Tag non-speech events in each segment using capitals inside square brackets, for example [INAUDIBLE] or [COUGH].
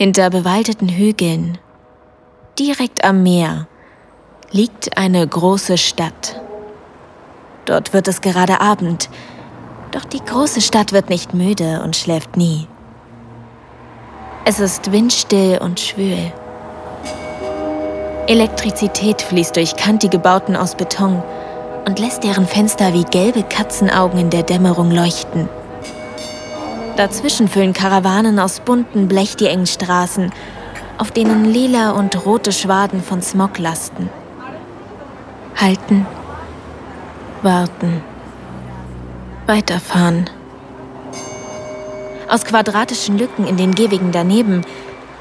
Hinter bewaldeten Hügeln, direkt am Meer, liegt eine große Stadt. Dort wird es gerade Abend, doch die große Stadt wird nicht müde und schläft nie. Es ist windstill und schwül. Elektrizität fließt durch kantige Bauten aus Beton und lässt deren Fenster wie gelbe Katzenaugen in der Dämmerung leuchten. Dazwischen füllen Karawanen aus bunten Blech die engen Straßen, auf denen lila und rote Schwaden von Smog lasten. Halten, warten, weiterfahren. Aus quadratischen Lücken in den Gehwegen daneben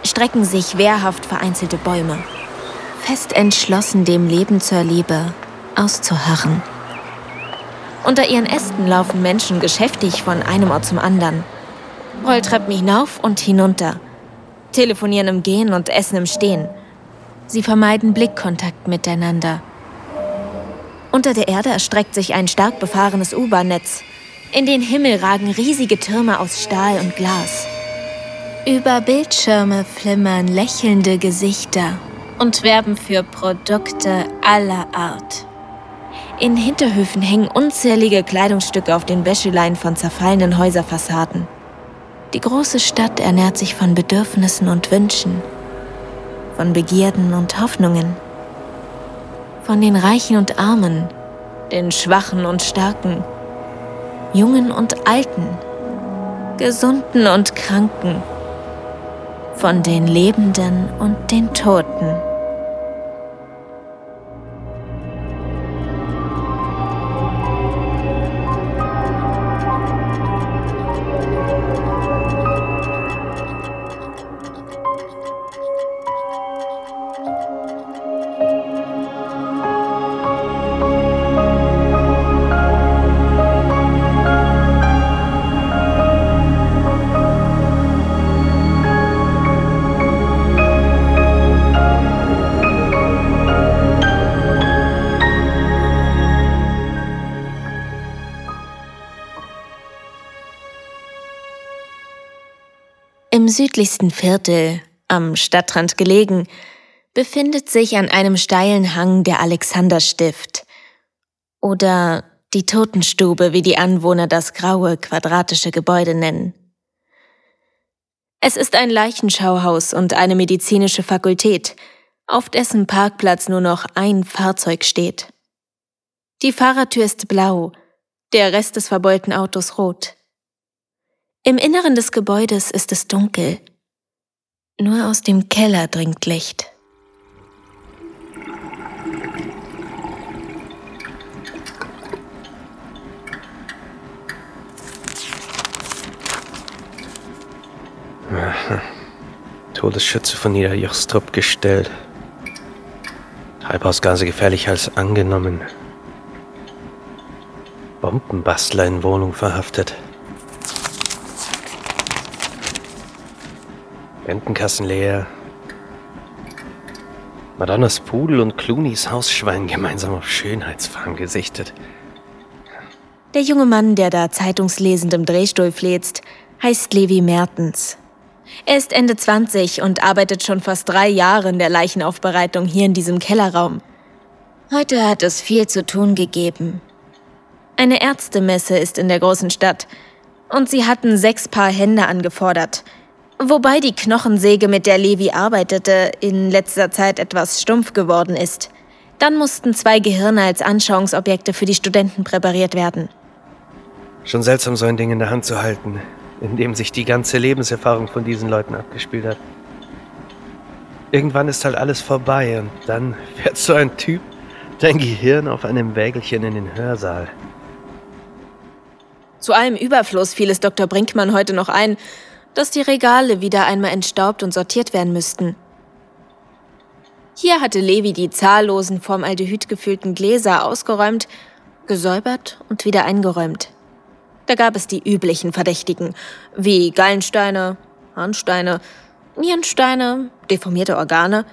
strecken sich wehrhaft vereinzelte Bäume, fest entschlossen, dem Leben zur Liebe auszuharren. Unter ihren Ästen laufen Menschen geschäftig von einem Ort zum anderen, Rolltreppen hinauf und hinunter, telefonieren im Gehen und essen im Stehen. Sie vermeiden Blickkontakt miteinander. Unter der Erde erstreckt sich ein stark befahrenes U-Bahn-Netz, in den Himmel ragen riesige Türme aus Stahl und Glas. Über Bildschirme flimmern lächelnde Gesichter und werben für Produkte aller Art. In Hinterhöfen hängen unzählige Kleidungsstücke auf den Wäscheleien von zerfallenen Häuserfassaden. Die große Stadt ernährt sich von Bedürfnissen und Wünschen, von Begierden und Hoffnungen, von den Reichen und Armen, den Schwachen und Starken, Jungen und Alten, Gesunden und Kranken, von den Lebenden und den Toten. Im südlichsten Viertel, am Stadtrand gelegen, befindet sich an einem steilen Hang der Alexanderstift oder die Totenstube, wie die Anwohner das graue, quadratische Gebäude nennen. Es ist ein Leichenschauhaus und eine medizinische Fakultät, auf dessen Parkplatz nur noch ein Fahrzeug steht. Die Fahrertür ist blau, der Rest des verbeulten Autos rot. Im Inneren des Gebäudes ist es dunkel. Nur aus dem Keller dringt Licht. [LAUGHS] Todesschütze von Niederjochstrup gestellt. Treibhausgase gefährlicher als angenommen. Bombenbastler in Wohnung verhaftet. Rentenkassen leer. Madonnas Pudel und Clooney's Hausschwein gemeinsam auf Schönheitsfarm gesichtet. Der junge Mann, der da zeitungslesend im Drehstuhl fläzt, heißt Levi Mertens. Er ist Ende 20 und arbeitet schon fast drei Jahre in der Leichenaufbereitung hier in diesem Kellerraum. Heute hat es viel zu tun gegeben. Eine Ärztemesse ist in der großen Stadt und sie hatten sechs Paar Hände angefordert – Wobei die Knochensäge, mit der Levi arbeitete, in letzter Zeit etwas stumpf geworden ist. Dann mussten zwei Gehirne als Anschauungsobjekte für die Studenten präpariert werden. Schon seltsam, so ein Ding in der Hand zu halten, in dem sich die ganze Lebenserfahrung von diesen Leuten abgespielt hat. Irgendwann ist halt alles vorbei und dann [LAUGHS] fährt so ein Typ dein Gehirn auf einem Wägelchen in den Hörsaal. Zu allem Überfluss fiel es Dr. Brinkmann heute noch ein, dass die Regale wieder einmal entstaubt und sortiert werden müssten. Hier hatte Levi die zahllosen Formaldehyd gefüllten Gläser ausgeräumt, gesäubert und wieder eingeräumt. Da gab es die üblichen Verdächtigen, wie Gallensteine, Harnsteine, Nierensteine, deformierte Organe,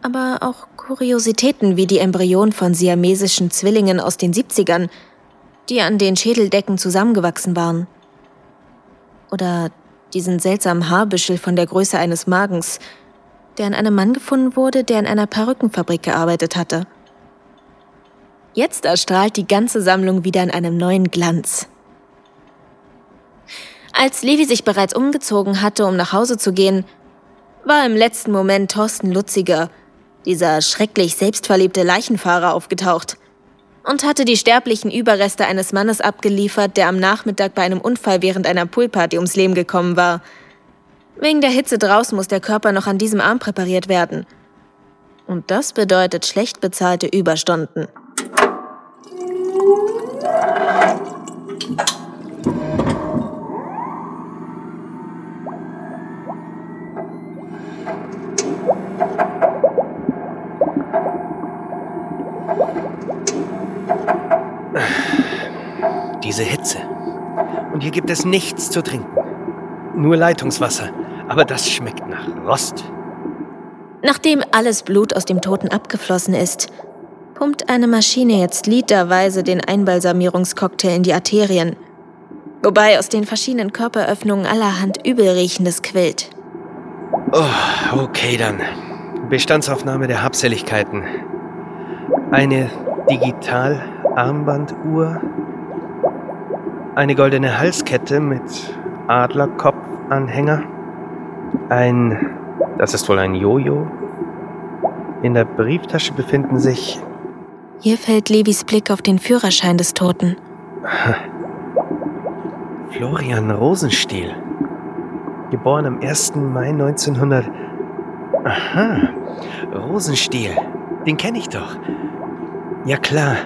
aber auch Kuriositäten wie die Embryonen von siamesischen Zwillingen aus den 70ern, die an den Schädeldecken zusammengewachsen waren. Oder diesen seltsamen Haarbüschel von der Größe eines Magens, der an einem Mann gefunden wurde, der in einer Perückenfabrik gearbeitet hatte. Jetzt erstrahlt die ganze Sammlung wieder in einem neuen Glanz. Als Levi sich bereits umgezogen hatte, um nach Hause zu gehen, war im letzten Moment Thorsten Lutziger, dieser schrecklich selbstverliebte Leichenfahrer, aufgetaucht und hatte die sterblichen Überreste eines Mannes abgeliefert, der am Nachmittag bei einem Unfall während einer Poolparty ums Leben gekommen war. Wegen der Hitze draußen muss der Körper noch an diesem Arm präpariert werden. Und das bedeutet schlecht bezahlte Überstunden. Diese Hitze. Und hier gibt es nichts zu trinken. Nur Leitungswasser. Aber das schmeckt nach Rost. Nachdem alles Blut aus dem Toten abgeflossen ist, pumpt eine Maschine jetzt literweise den Einbalsamierungscocktail in die Arterien, wobei aus den verschiedenen Körperöffnungen allerhand Übelriechendes quillt. Oh, okay dann. Bestandsaufnahme der Habseligkeiten. Eine Digital-Armbanduhr, eine goldene Halskette mit Adlerkopfanhänger, ein, das ist wohl ein Jojo. In der Brieftasche befinden sich hier fällt Levis Blick auf den Führerschein des Toten. [LAUGHS] Florian Rosenstiel. Geboren am 1. Mai 1900. Aha, Rosenstiel. Den kenne ich doch. Ja klar,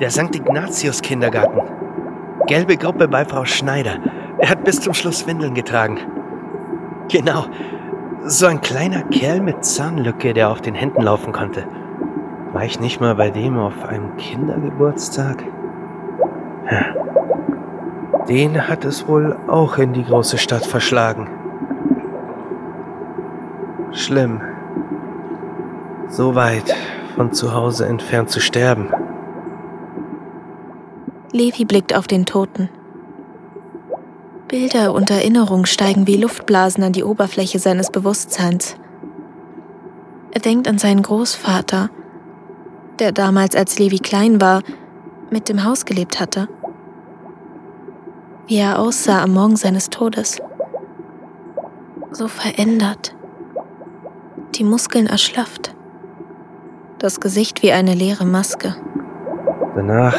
der St. Ignatius Kindergarten. Gelbe Gruppe bei Frau Schneider. Er hat bis zum Schluss Windeln getragen. Genau, so ein kleiner Kerl mit Zahnlücke, der auf den Händen laufen konnte. War ich nicht mal bei dem auf einem Kindergeburtstag? Den hat es wohl auch in die große Stadt verschlagen. Schlimm. So weit von zu Hause entfernt zu sterben. Levi blickt auf den Toten. Bilder und Erinnerungen steigen wie Luftblasen an die Oberfläche seines Bewusstseins. Er denkt an seinen Großvater, der damals, als Levi klein war, mit dem Haus gelebt hatte. Wie er aussah am Morgen seines Todes. So verändert. Die Muskeln erschlafft. Das Gesicht wie eine leere Maske. Danach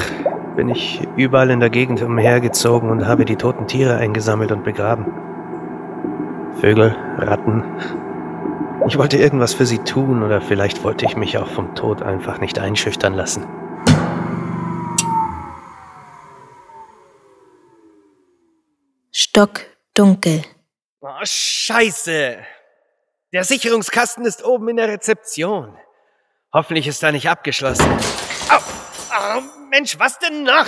bin ich überall in der Gegend umhergezogen und habe die toten Tiere eingesammelt und begraben. Vögel, Ratten, ich wollte irgendwas für sie tun oder vielleicht wollte ich mich auch vom Tod einfach nicht einschüchtern lassen. Stockdunkel. Oh, scheiße! Der Sicherungskasten ist oben in der Rezeption. Hoffentlich ist er nicht abgeschlossen. Au! Oh, Mensch, was denn noch?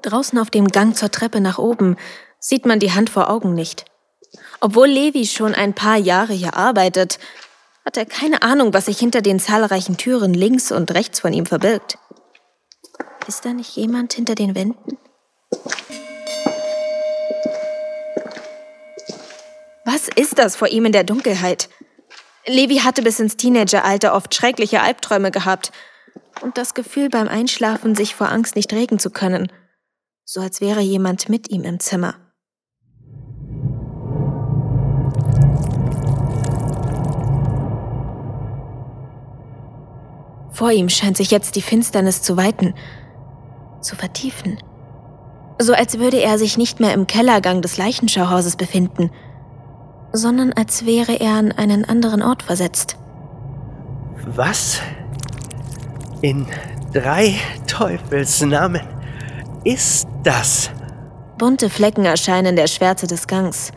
Draußen auf dem Gang zur Treppe nach oben sieht man die Hand vor Augen nicht. Obwohl Levi schon ein paar Jahre hier arbeitet, hat er keine Ahnung, was sich hinter den zahlreichen Türen links und rechts von ihm verbirgt. Ist da nicht jemand hinter den Wänden? Was ist das vor ihm in der Dunkelheit? Levi hatte bis ins Teenageralter oft schreckliche Albträume gehabt und das Gefühl beim Einschlafen, sich vor Angst nicht regen zu können – so als wäre jemand mit ihm im Zimmer. Vor ihm scheint sich jetzt die Finsternis zu weiten, zu vertiefen. So als würde er sich nicht mehr im Kellergang des Leichenschauhauses befinden, sondern als wäre er an einen anderen Ort versetzt. Was? In drei Teufelsnamen ist das? Bunte Flecken erscheinen in der Schwärze des Gangs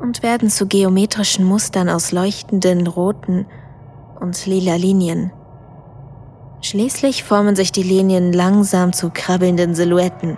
und werden zu geometrischen Mustern aus leuchtenden roten und lila Linien. Schließlich formen sich die Linien langsam zu krabbelnden Silhouetten.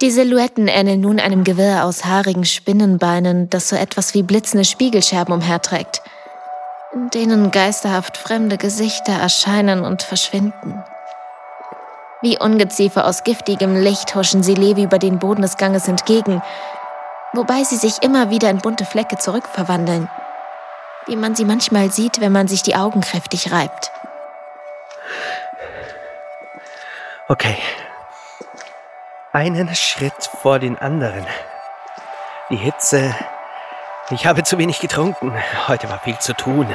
Die Silhouetten ähneln nun einem Gewirr aus haarigen Spinnenbeinen, das so etwas wie blitzende Spiegelscherben umherträgt, in denen geisterhaft fremde Gesichter erscheinen und verschwinden. Wie Ungeziefer aus giftigem Licht huschen sie Levi über den Boden des Ganges entgegen, wobei sie sich immer wieder in bunte Flecke zurückverwandeln, wie man sie manchmal sieht, wenn man sich die Augen kräftig reibt. Okay, einen Schritt vor den anderen. Die Hitze. Ich habe zu wenig getrunken. Heute war viel zu tun.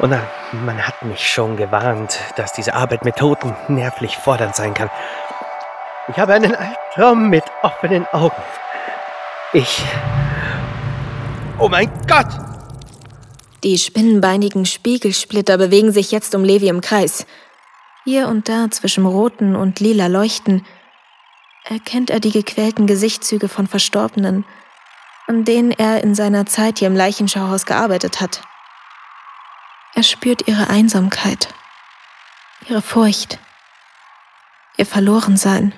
Und man hat mich schon gewarnt, dass diese Arbeit mit Toten nervlich fordernd sein kann. Ich habe einen Albtraum mit offenen Augen. Ich. Oh mein Gott! Die spinnenbeinigen Spiegelsplitter bewegen sich jetzt um Levi im Kreis. Hier und da zwischen roten und lila Leuchten erkennt er die gequälten Gesichtszüge von Verstorbenen, an denen er in seiner Zeit hier im Leichenschauhaus gearbeitet hat. Er spürt ihre Einsamkeit, ihre Furcht, ihr Verlorensein.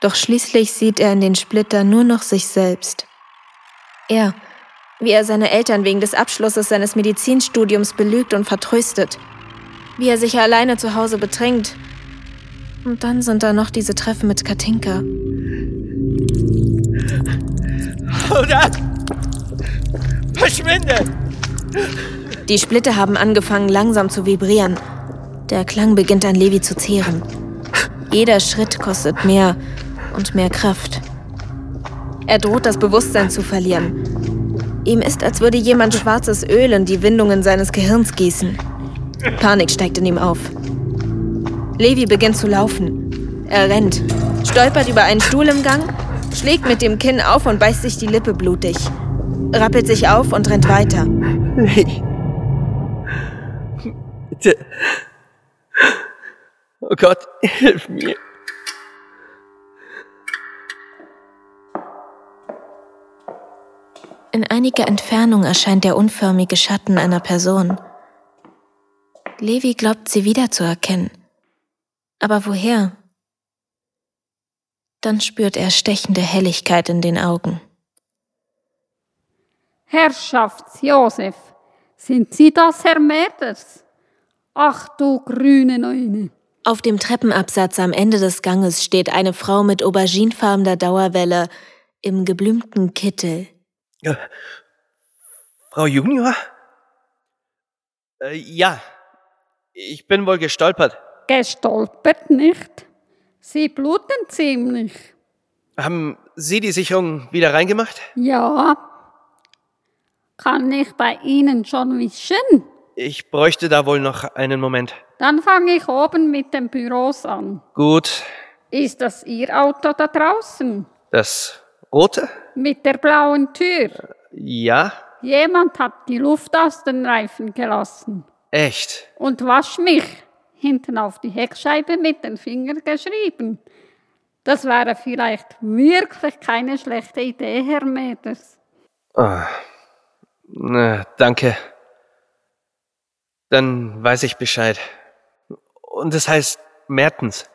Doch schließlich sieht er in den Splitter nur noch sich selbst. Er, wie er seine Eltern wegen des Abschlusses seines Medizinstudiums belügt und vertröstet, wie er sich alleine zu Hause bedrängt und dann sind da noch diese Treffen mit Katinka. Oder? Verschwinde! Die Splitter haben angefangen langsam zu vibrieren. Der Klang beginnt an Levi zu zehren. Jeder Schritt kostet mehr und mehr Kraft. Er droht das Bewusstsein zu verlieren. Ihm ist, als würde jemand schwarzes Öl in die Windungen seines Gehirns gießen. Panik steigt in ihm auf. Levi beginnt zu laufen. Er rennt, stolpert über einen Stuhl im Gang, schlägt mit dem Kinn auf und beißt sich die Lippe blutig. Rappelt sich auf und rennt weiter. Levi. Bitte. Oh Gott, hilf mir. In einiger Entfernung erscheint der unförmige Schatten einer Person. Levi glaubt, sie wiederzuerkennen. Aber woher? Dann spürt er stechende Helligkeit in den Augen. Herrschafts Josef, sind Sie das, Herr Mäders? Ach du grüne Neune. Auf dem Treppenabsatz am Ende des Ganges steht eine Frau mit auberginefarbener Dauerwelle im geblümten Kittel. Äh, Frau Junior? Äh, ja, ich bin wohl gestolpert. Gestolpert nicht. Sie bluten ziemlich. Haben Sie die Sicherung wieder reingemacht? Ja. Kann ich bei Ihnen schon wischen? Ich bräuchte da wohl noch einen Moment. Dann fange ich oben mit den Büros an. Gut. Ist das Ihr Auto da draußen? Das rote? Mit der blauen Tür? Ja. Jemand hat die Luft aus den Reifen gelassen. Echt? Und wasch mich hinten auf die Heckscheibe mit den Fingern geschrieben. Das wäre vielleicht wirklich keine schlechte Idee, Herr Meters. Oh. Na, danke. Dann weiß ich Bescheid. Und es heißt Mertens.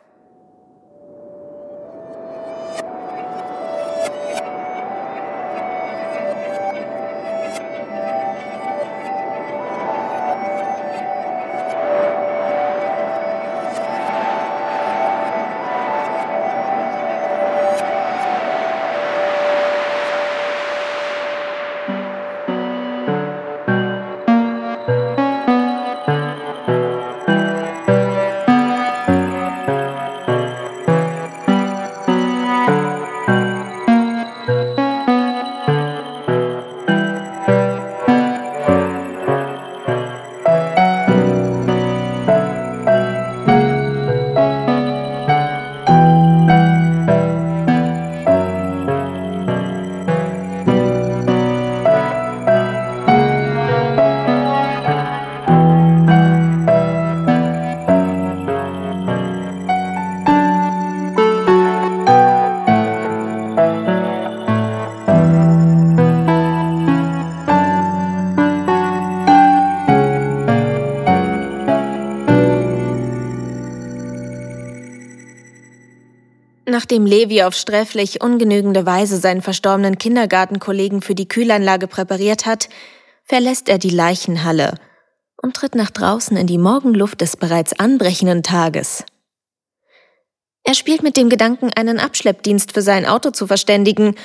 Nachdem Levi auf sträflich ungenügende Weise seinen verstorbenen Kindergartenkollegen für die Kühlanlage präpariert hat, verlässt er die Leichenhalle und tritt nach draußen in die Morgenluft des bereits anbrechenden Tages. Er spielt mit dem Gedanken, einen Abschleppdienst für sein Auto zu verständigen,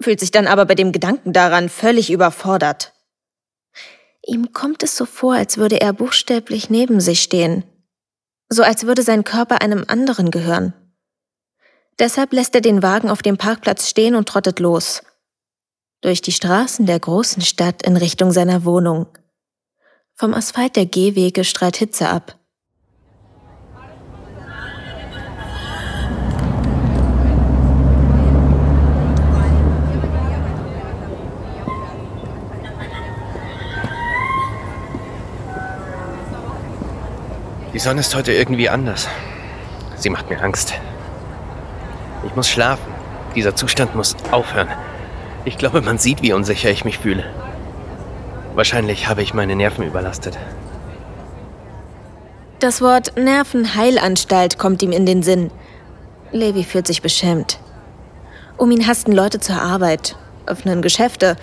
fühlt sich dann aber bei dem Gedanken daran völlig überfordert. Ihm kommt es so vor, als würde er buchstäblich neben sich stehen, so als würde sein Körper einem anderen gehören. Deshalb lässt er den Wagen auf dem Parkplatz stehen und trottet los. Durch die Straßen der großen Stadt in Richtung seiner Wohnung. Vom Asphalt der Gehwege strahlt Hitze ab. Die Sonne ist heute irgendwie anders. Sie macht mir Angst. Ich muss schlafen. Dieser Zustand muss aufhören. Ich glaube, man sieht, wie unsicher ich mich fühle. Wahrscheinlich habe ich meine Nerven überlastet. Das Wort Nervenheilanstalt kommt ihm in den Sinn. Levi fühlt sich beschämt. Um ihn hasten Leute zur Arbeit, öffnen Geschäfte,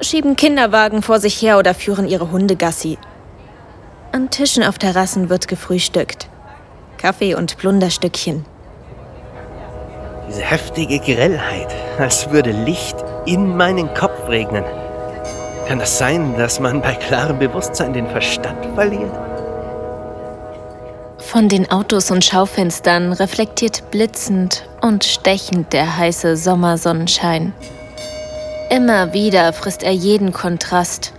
schieben Kinderwagen vor sich her oder führen ihre Hunde Gassi. An Tischen auf Terrassen wird gefrühstückt. Kaffee und Plunderstückchen. Diese heftige Grellheit, als würde Licht in meinen Kopf regnen. Kann das sein, dass man bei klarem Bewusstsein den Verstand verliert? Von den Autos und Schaufenstern reflektiert blitzend und stechend der heiße Sommersonnenschein. Immer wieder frisst er jeden Kontrast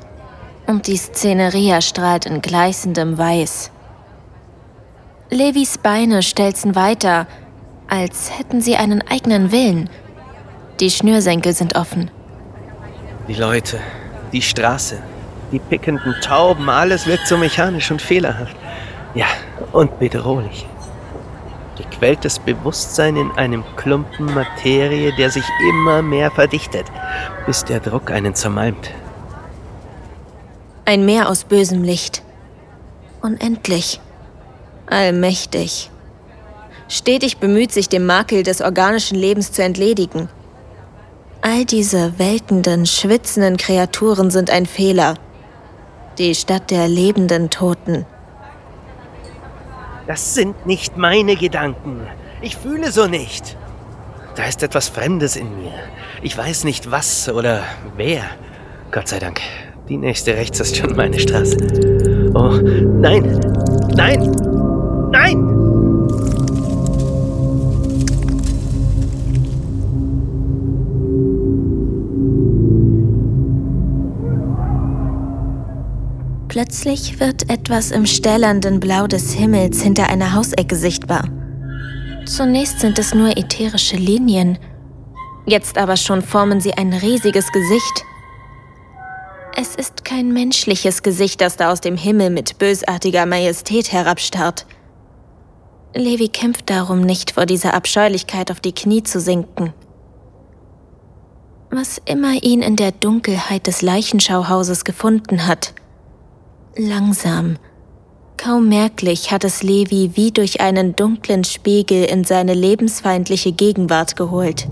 und die Szenerie erstrahlt in gleißendem Weiß. Levis Beine stelzen weiter, als hätten sie einen eigenen Willen. Die Schnürsenkel sind offen. Die Leute, die Straße, die pickenden Tauben, alles wirkt so mechanisch und fehlerhaft. Ja, und bedrohlich. Gequältes Bewusstsein in einem Klumpen Materie, der sich immer mehr verdichtet, bis der Druck einen zermalmt. Ein Meer aus bösem Licht. Unendlich. Allmächtig. Stetig bemüht sich dem Makel des organischen Lebens zu entledigen. All diese welkenden, schwitzenden Kreaturen sind ein Fehler. Die Stadt der lebenden Toten. Das sind nicht meine Gedanken. Ich fühle so nicht. Da ist etwas Fremdes in mir. Ich weiß nicht was oder wer. Gott sei Dank. Die nächste rechts ist schon meine Straße. Oh, nein! Nein! Nein! Plötzlich wird etwas im stählernden Blau des Himmels hinter einer Hausecke sichtbar. Zunächst sind es nur ätherische Linien, jetzt aber schon formen sie ein riesiges Gesicht. Es ist kein menschliches Gesicht, das da aus dem Himmel mit bösartiger Majestät herabstarrt. Levi kämpft darum nicht, vor dieser Abscheulichkeit auf die Knie zu sinken. Was immer ihn in der Dunkelheit des Leichenschauhauses gefunden hat, Langsam, kaum merklich hat es Levi wie durch einen dunklen Spiegel in seine lebensfeindliche Gegenwart geholt.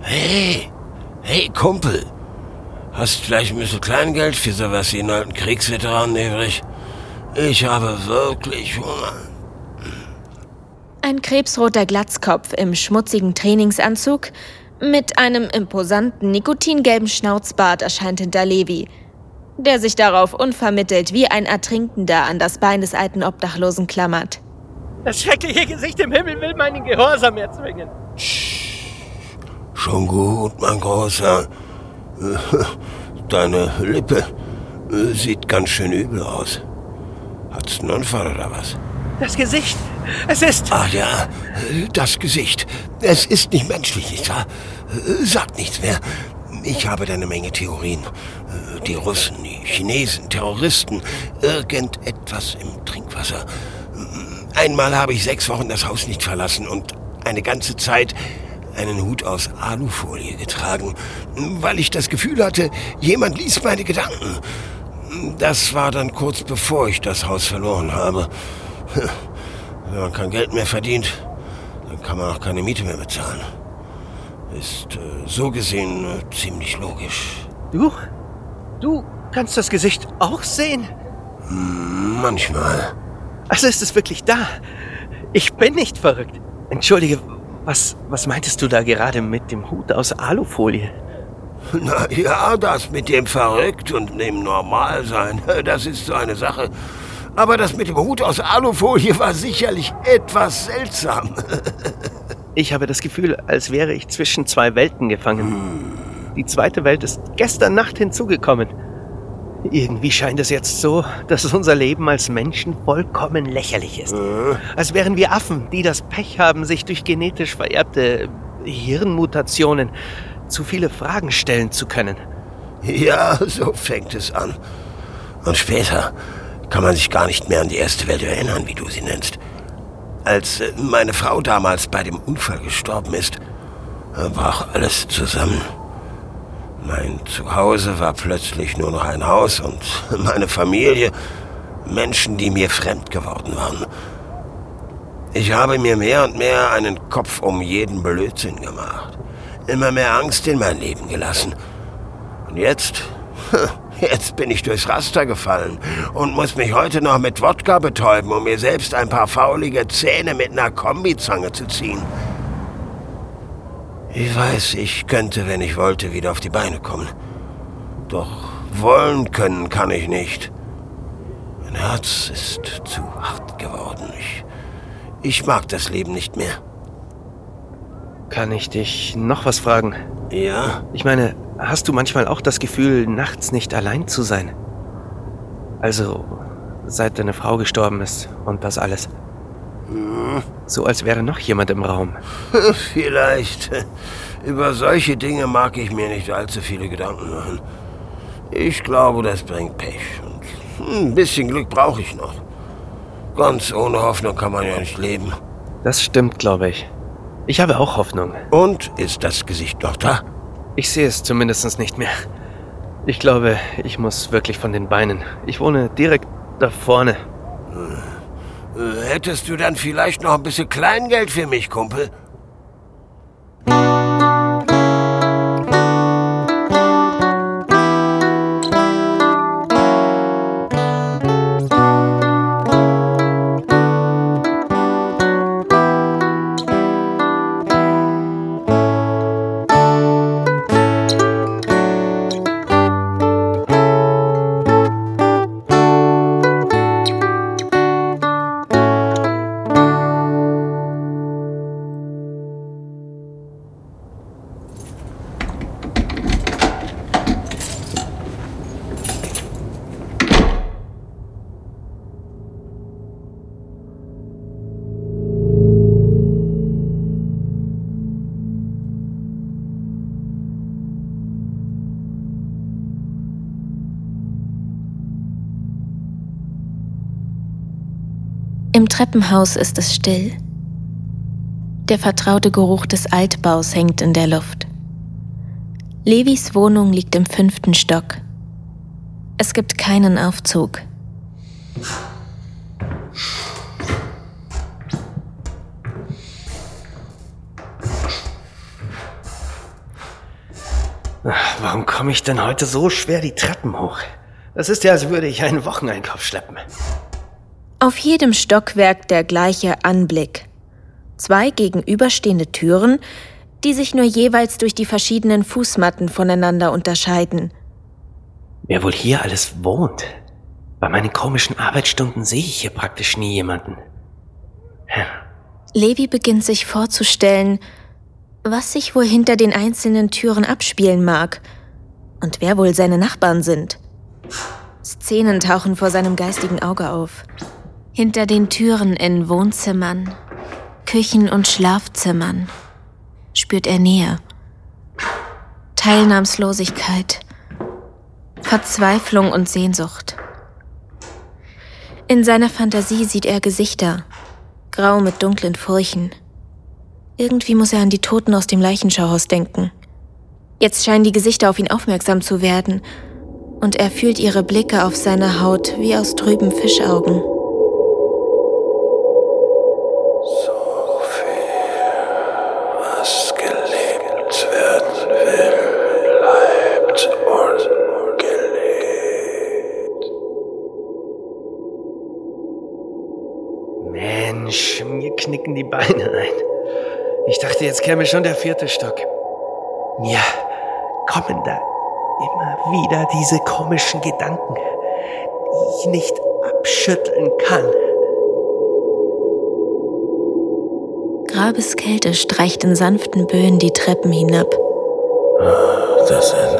Hey, hey Kumpel, hast vielleicht ein bisschen Kleingeld für sowas wie einen alten Kriegsveteranen übrig? Ich habe wirklich Hunger. Ein krebsroter Glatzkopf im schmutzigen Trainingsanzug mit einem imposanten, nikotingelben Schnauzbart erscheint hinter Levi, der sich darauf unvermittelt wie ein Ertrinkender an das Bein des alten Obdachlosen klammert. Das schreckliche Gesicht im Himmel will meinen Gehorsam erzwingen. Schon gut, mein Großer. Deine Lippe sieht ganz schön übel aus. Hat's einen Unfall oder was? Das Gesicht, es ist... Ah ja, das Gesicht. Es ist nicht menschlich, nicht wahr? Sag nichts mehr. Ich habe da eine Menge Theorien. Die Russen, die Chinesen, Terroristen, irgendetwas im Trinkwasser. Einmal habe ich sechs Wochen das Haus nicht verlassen und eine ganze Zeit einen Hut aus Alufolie getragen, weil ich das Gefühl hatte, jemand liest meine Gedanken. Das war dann kurz bevor ich das Haus verloren habe. Wenn man kein Geld mehr verdient, dann kann man auch keine Miete mehr bezahlen. Ist äh, so gesehen äh, ziemlich logisch. Du? Du kannst das Gesicht auch sehen? Hm, manchmal. Also ist es wirklich da. Ich bin nicht verrückt. Entschuldige, was, was meintest du da gerade mit dem Hut aus Alufolie? [LAUGHS] Na ja, das mit dem Verrückt und dem Normalsein, [LAUGHS] das ist so eine Sache. Aber das mit dem Hut aus Alufolie war sicherlich etwas seltsam. [LAUGHS] Ich habe das Gefühl, als wäre ich zwischen zwei Welten gefangen. Die zweite Welt ist gestern Nacht hinzugekommen. Irgendwie scheint es jetzt so, dass unser Leben als Menschen vollkommen lächerlich ist. Als wären wir Affen, die das Pech haben, sich durch genetisch vererbte Hirnmutationen zu viele Fragen stellen zu können. Ja, so fängt es an. Und später kann man sich gar nicht mehr an die erste Welt erinnern, wie du sie nennst. Als äh, meine Frau damals bei dem Unfall gestorben ist, brach alles zusammen. Mein Zuhause war plötzlich nur noch ein Haus und [LAUGHS] meine Familie Menschen, die mir fremd geworden waren. Ich habe mir mehr und mehr einen Kopf um jeden Blödsinn gemacht. Immer mehr Angst in mein Leben gelassen. Und jetzt, [LAUGHS] jetzt bin ich durchs Raster gefallen und muss mich heute noch mit Wodka betäuben, um mir selbst ein paar faulige Zähne mit einer Kombizange zu ziehen. Ich weiß, ich könnte, wenn ich wollte, wieder auf die Beine kommen. Doch wollen können kann ich nicht. Mein Herz ist zu hart geworden. Ich, ich mag das Leben nicht mehr. Kann ich dich noch was fragen? Ja? Ich meine, hast du manchmal auch das Gefühl, nachts nicht allein zu sein? Also, seit deine Frau gestorben ist und das alles. Hm. So als wäre noch jemand im Raum. [LAUGHS] Vielleicht. Über solche Dinge mag ich mir nicht allzu viele Gedanken machen. Ich glaube, das bringt Pech. Und ein bisschen Glück brauche ich noch. Ganz ohne Hoffnung kann man ja nicht leben. Das stimmt, glaube ich. Ich habe auch Hoffnung. Und ist das Gesicht noch da? Ich sehe es zumindest nicht mehr. Ich glaube, ich muss wirklich von den Beinen. Ich wohne direkt da vorne. Äh, Hättest du dann vielleicht noch ein bisschen Kleingeld für mich, Kumpel? Treppenhaus ist es still. Der vertraute Geruch des Altbaus hängt in der Luft. Levis Wohnung liegt im fünften Stock. Es gibt keinen Aufzug. Warum komme ich denn heute so schwer die Treppen hoch? Das ist ja, als würde ich einen Wocheneinkauf schleppen. Auf jedem Stockwerk der gleiche Anblick. Zwei gegenüberstehende Türen, die sich nur jeweils durch die verschiedenen Fußmatten voneinander unterscheiden. Wer wohl hier alles wohnt? Bei meinen komischen Arbeitsstunden sehe ich hier praktisch nie jemanden. Ja. Levi beginnt sich vorzustellen, was sich wohl hinter den einzelnen Türen abspielen mag und wer wohl seine Nachbarn sind. Szenen tauchen vor seinem geistigen Auge auf. Hinter den Türen in Wohnzimmern, Küchen und Schlafzimmern spürt er Nähe, Teilnahmslosigkeit, Verzweiflung und Sehnsucht. In seiner Fantasie sieht er Gesichter, grau mit dunklen Furchen. Irgendwie muss er an die Toten aus dem Leichenschauhaus denken. Jetzt scheinen die Gesichter auf ihn aufmerksam zu werden, und er fühlt ihre Blicke auf seiner Haut wie aus trüben Fischaugen. Die Beine ein. Ich dachte, jetzt käme schon der vierte Stock. Mir kommen da immer wieder diese komischen Gedanken, die ich nicht abschütteln kann. Grabeskälte streicht in sanften Böen die Treppen hinab. Das Ende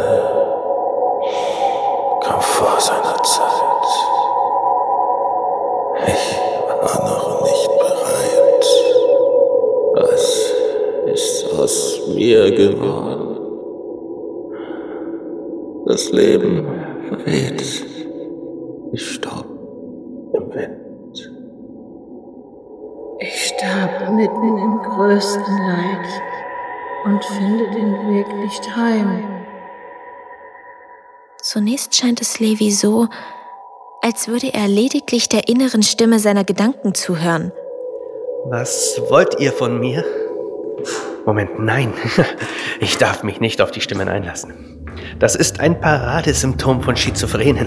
mir geworden? Das Leben verweht. Ich staub im Wind. Ich starb mitten im größten Leid und finde den Weg nicht heim. Zunächst scheint es Levi so, als würde er lediglich der inneren Stimme seiner Gedanken zuhören. Was wollt ihr von mir? Moment, nein. [LAUGHS] Ich darf mich nicht auf die Stimmen einlassen. Das ist ein Paradesymptom von Schizophrenen.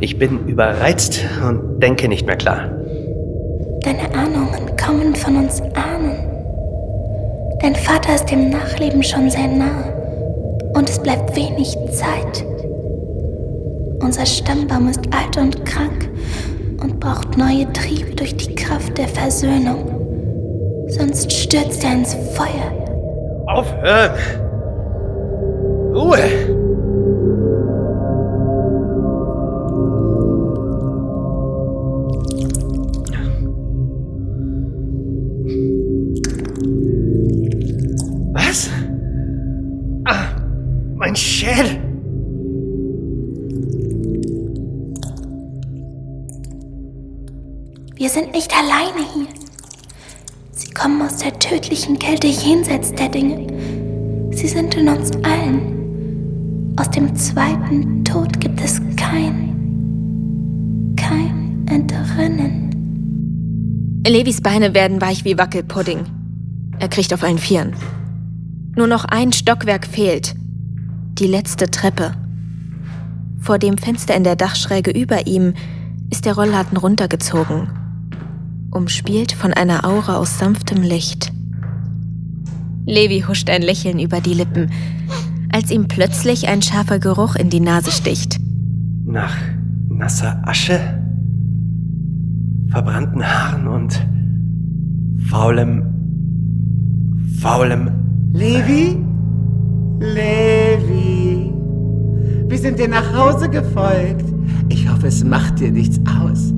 Ich bin überreizt und denke nicht mehr klar. Deine Ahnungen kommen von uns Ahnen. Dein Vater ist dem Nachleben schon sehr nah und es bleibt wenig Zeit. Unser Stammbaum ist alt und krank und braucht neue Triebe durch die Kraft der Versöhnung. Sonst stürzt er ins Feuer. Aufhören! Ruhe! Was? Ah, mein Schädel! Wir sind nicht alleine hier. Kommen aus der tödlichen Kälte jenseits der Dinge. Sie sind in uns allen. Aus dem zweiten Tod gibt es kein, kein Entrinnen. Levis Beine werden weich wie Wackelpudding. Er kriecht auf allen Vieren. Nur noch ein Stockwerk fehlt. Die letzte Treppe. Vor dem Fenster in der Dachschräge über ihm ist der Rollladen runtergezogen, umspielt von einer Aura aus sanftem Licht. Levi huscht ein Lächeln über die Lippen, als ihm plötzlich ein scharfer Geruch in die Nase sticht. Nach nasser Asche, verbrannten Haaren und faulem, faulem Levi? Levi? Wir sind dir nach Hause gefolgt. Ich hoffe, es macht dir nichts aus.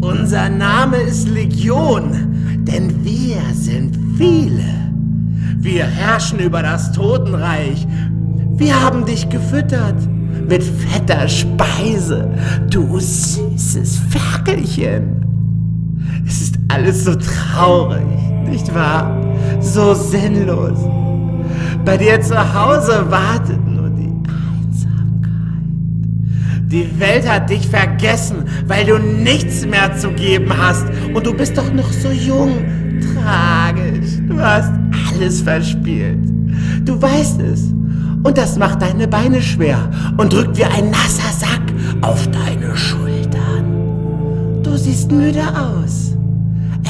Unser Name ist Legion, denn wir sind viele. Wir herrschen über das Totenreich. Wir haben dich gefüttert mit fetter Speise, du süßes Ferkelchen. Es ist alles so traurig, nicht wahr? So sinnlos. Bei dir zu Hause wartet Die Welt hat dich vergessen, weil du nichts mehr zu geben hast. Und du bist doch noch so jung. Tragisch. Du hast alles verspielt. Du weißt es. Und das macht deine Beine schwer und drückt wie ein nasser Sack auf deine Schultern. Du siehst müde aus.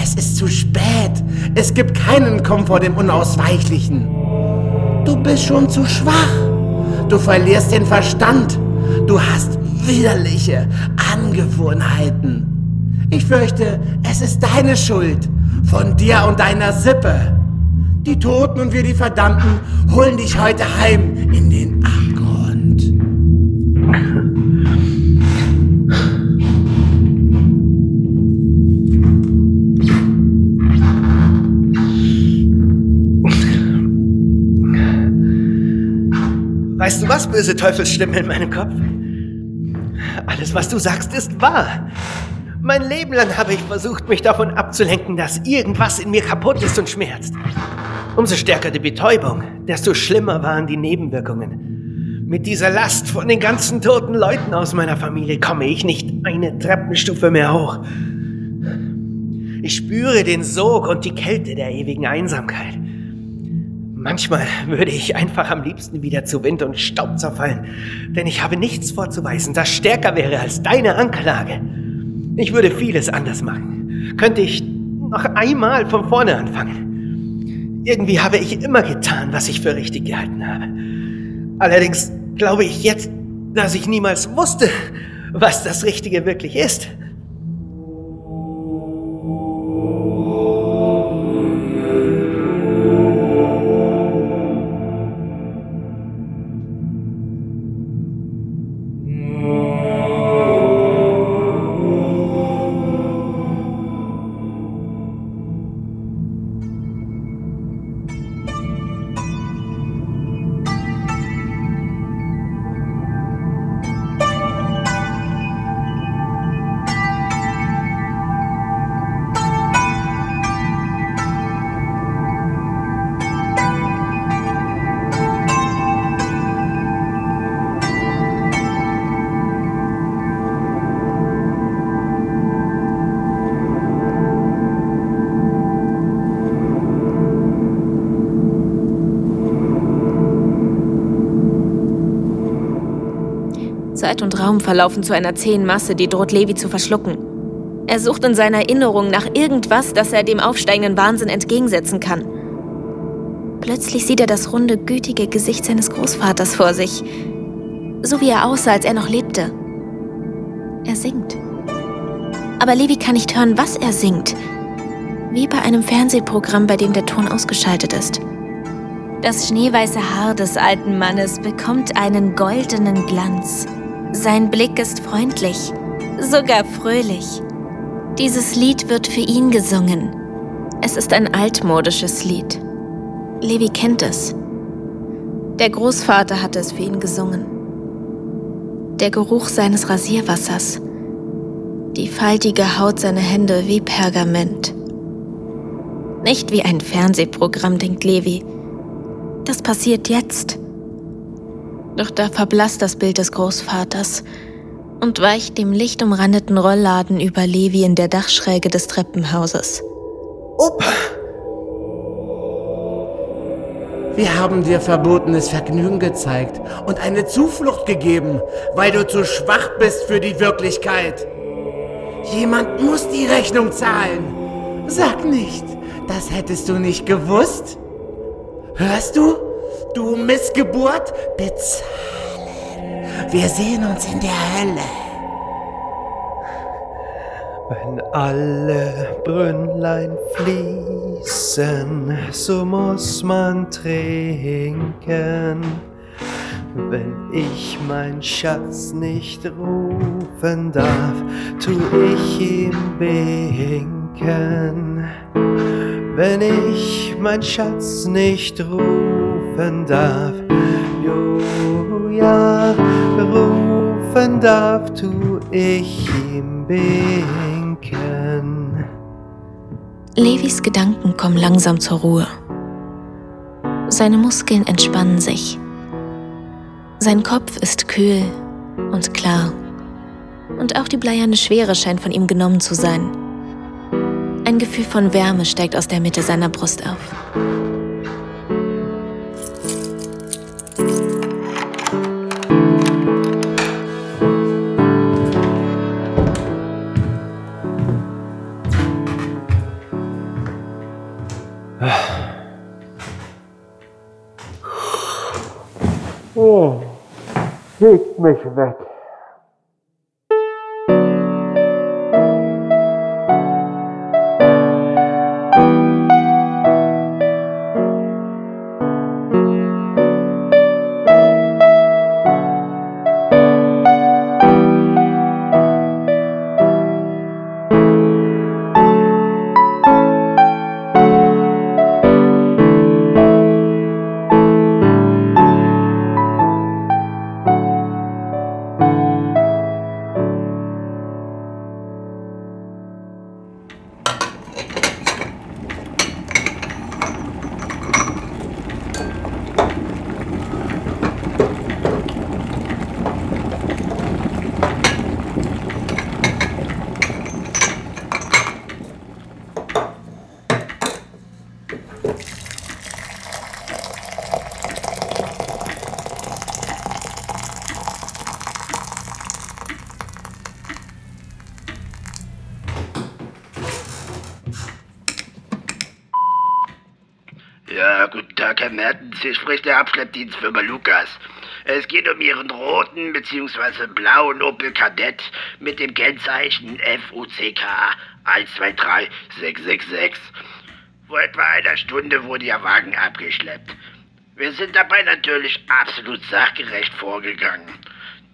Es ist zu spät. Es gibt keinen Kommen vor dem Unausweichlichen. Du bist schon zu schwach. Du verlierst den Verstand. Du hast widerliche Angewohnheiten. Ich fürchte, es ist deine Schuld. Von dir und deiner Sippe. Die Toten und wir die Verdammten holen dich heute heim in den Abgrund. Weißt du was, böse Teufelsstimme in meinem Kopf? Alles, was du sagst, ist wahr. Mein Leben lang habe ich versucht, mich davon abzulenken, dass irgendwas in mir kaputt ist und schmerzt. Umso stärker die Betäubung, desto schlimmer waren die Nebenwirkungen. Mit dieser Last von den ganzen toten Leuten aus meiner Familie komme ich nicht eine Treppenstufe mehr hoch. Ich spüre den Sog und die Kälte der ewigen Einsamkeit. Manchmal würde ich einfach am liebsten wieder zu Wind und Staub zerfallen, denn ich habe nichts vorzuweisen, das stärker wäre als deine Anklage. Ich würde vieles anders machen. Könnte ich noch einmal von vorne anfangen. Irgendwie habe ich immer getan, was ich für richtig gehalten habe. Allerdings glaube ich jetzt, dass ich niemals wusste, was das Richtige wirklich ist. Raum verlaufen zu einer zähen Masse, die droht Levi zu verschlucken. Er sucht in seiner Erinnerung nach irgendwas, das er dem aufsteigenden Wahnsinn entgegensetzen kann. Plötzlich sieht er das runde, gütige Gesicht seines Großvaters vor sich. So wie er aussah, als er noch lebte. Er singt. Aber Levi kann nicht hören, was er singt. Wie bei einem Fernsehprogramm, bei dem der Ton ausgeschaltet ist. Das schneeweiße Haar des alten Mannes bekommt einen goldenen Glanz. Sein Blick ist freundlich, sogar fröhlich. Dieses Lied wird für ihn gesungen. Es ist ein altmodisches Lied. Levi kennt es. Der Großvater hatte es für ihn gesungen. Der Geruch seines Rasierwassers. Die faltige Haut seiner Hände wie Pergament. Nicht wie ein Fernsehprogramm, denkt Levi. Das passiert jetzt. Doch da verblasst das Bild des Großvaters und weicht dem lichtumrandeten Rollladen über Levi in der Dachschräge des Treppenhauses. Opa! Wir haben dir verbotenes Vergnügen gezeigt und eine Zuflucht gegeben, weil du zu schwach bist für die Wirklichkeit. Jemand muss die Rechnung zahlen. Sag nicht, das hättest du nicht gewusst. Hörst du? Du Missgeburt, bezahlen. Wir sehen uns in der Hölle. Wenn alle Brünnlein fließen, so muss man trinken. Wenn ich mein Schatz nicht rufen darf, tu ich ihm winken. Wenn ich mein Schatz nicht rufen darf, jo, ja, rufen darf, tu ich ihm winken. Levis Gedanken kommen langsam zur Ruhe. Seine Muskeln entspannen sich. Sein Kopf ist kühl und klar. Und auch die bleierne Schwere scheint von ihm genommen zu sein. Ein Gefühl von Wärme steigt aus der Mitte seiner Brust auf. etmiş vekil. Mertens. Hier spricht der Abschleppdienstfirma Lukas. Es geht um Ihren roten bzw. blauen Opel Kadett mit dem Kennzeichen FUCK 123666. Vor etwa einer Stunde wurde Ihr Wagen abgeschleppt. Wir sind dabei natürlich absolut sachgerecht vorgegangen.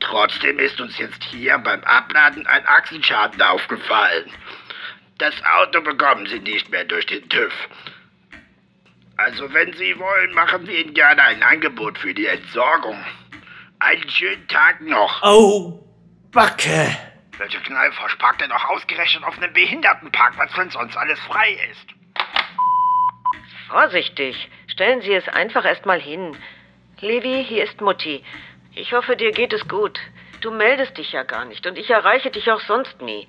Trotzdem ist uns jetzt hier beim Abladen ein Achsenschaden aufgefallen. Das Auto bekommen Sie nicht mehr durch den TÜV. Also wenn Sie wollen, machen wir Ihnen gerne ein Angebot für die Entsorgung. Einen schönen Tag noch. Oh, Backe! Welche Knallfrosch parkt denn noch ausgerechnet auf einem Behindertenparkplatz, wenn sonst alles frei ist? Vorsichtig. Stellen Sie es einfach erstmal hin. Levi, hier ist Mutti. Ich hoffe, dir geht es gut. Du meldest dich ja gar nicht und ich erreiche dich auch sonst nie.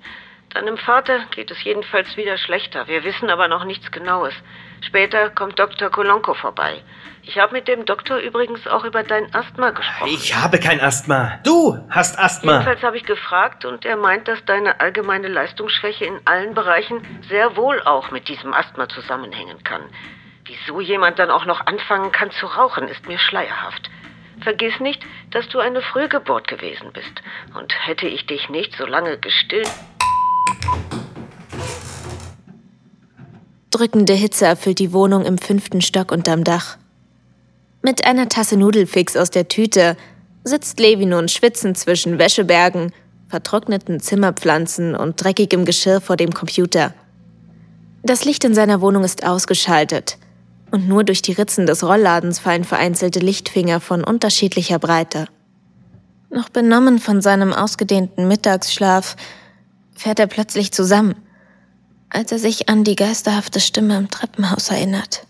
Deinem Vater geht es jedenfalls wieder schlechter. Wir wissen aber noch nichts Genaues. Später kommt Dr. Kolonko vorbei. Ich habe mit dem Doktor übrigens auch über dein Asthma gesprochen. Ich habe kein Asthma. Du hast Asthma. Jedenfalls habe ich gefragt und er meint, dass deine allgemeine Leistungsschwäche in allen Bereichen sehr wohl auch mit diesem Asthma zusammenhängen kann. Wieso jemand dann auch noch anfangen kann zu rauchen, ist mir schleierhaft. Vergiss nicht, dass du eine Frühgeburt gewesen bist. Und hätte ich dich nicht so lange gestillt. Drückende Hitze erfüllt die Wohnung im fünften Stock unterm Dach. Mit einer Tasse Nudelfix aus der Tüte sitzt Levi nun schwitzend zwischen Wäschebergen, vertrockneten Zimmerpflanzen und dreckigem Geschirr vor dem Computer. Das Licht in seiner Wohnung ist ausgeschaltet und nur durch die Ritzen des Rollladens fallen vereinzelte Lichtfinger von unterschiedlicher Breite. Noch benommen von seinem ausgedehnten Mittagsschlaf fährt er plötzlich zusammen, als er sich an die geisterhafte Stimme im Treppenhaus erinnert.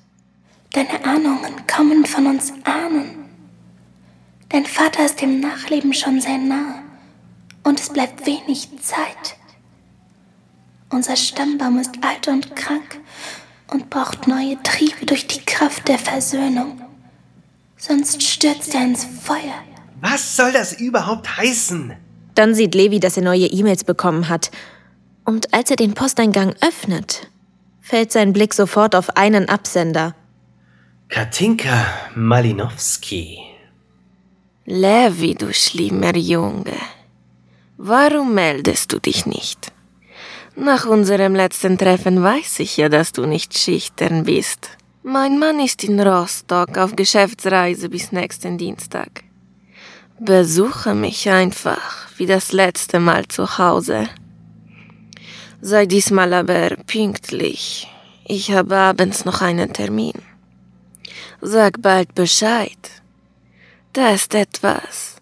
Deine Ahnungen kommen von uns Ahnen. Dein Vater ist dem Nachleben schon sehr nah und es bleibt wenig Zeit. Unser Stammbaum ist alt und krank und braucht neue Triebe durch die Kraft der Versöhnung. Sonst stürzt er ins Feuer. Was soll das überhaupt heißen? Dann sieht Levi, dass er neue E-Mails bekommen hat. Und als er den Posteingang öffnet, fällt sein Blick sofort auf einen Absender. Katinka Malinowski. Levi, du schlimmer Junge. Warum meldest du dich nicht? Nach unserem letzten Treffen weiß ich ja, dass du nicht schüchtern bist. Mein Mann ist in Rostock auf Geschäftsreise bis nächsten Dienstag. Besuche mich einfach wie das letzte Mal zu Hause. Sei diesmal aber pünktlich. Ich habe abends noch einen Termin. Sag bald Bescheid. Da ist etwas,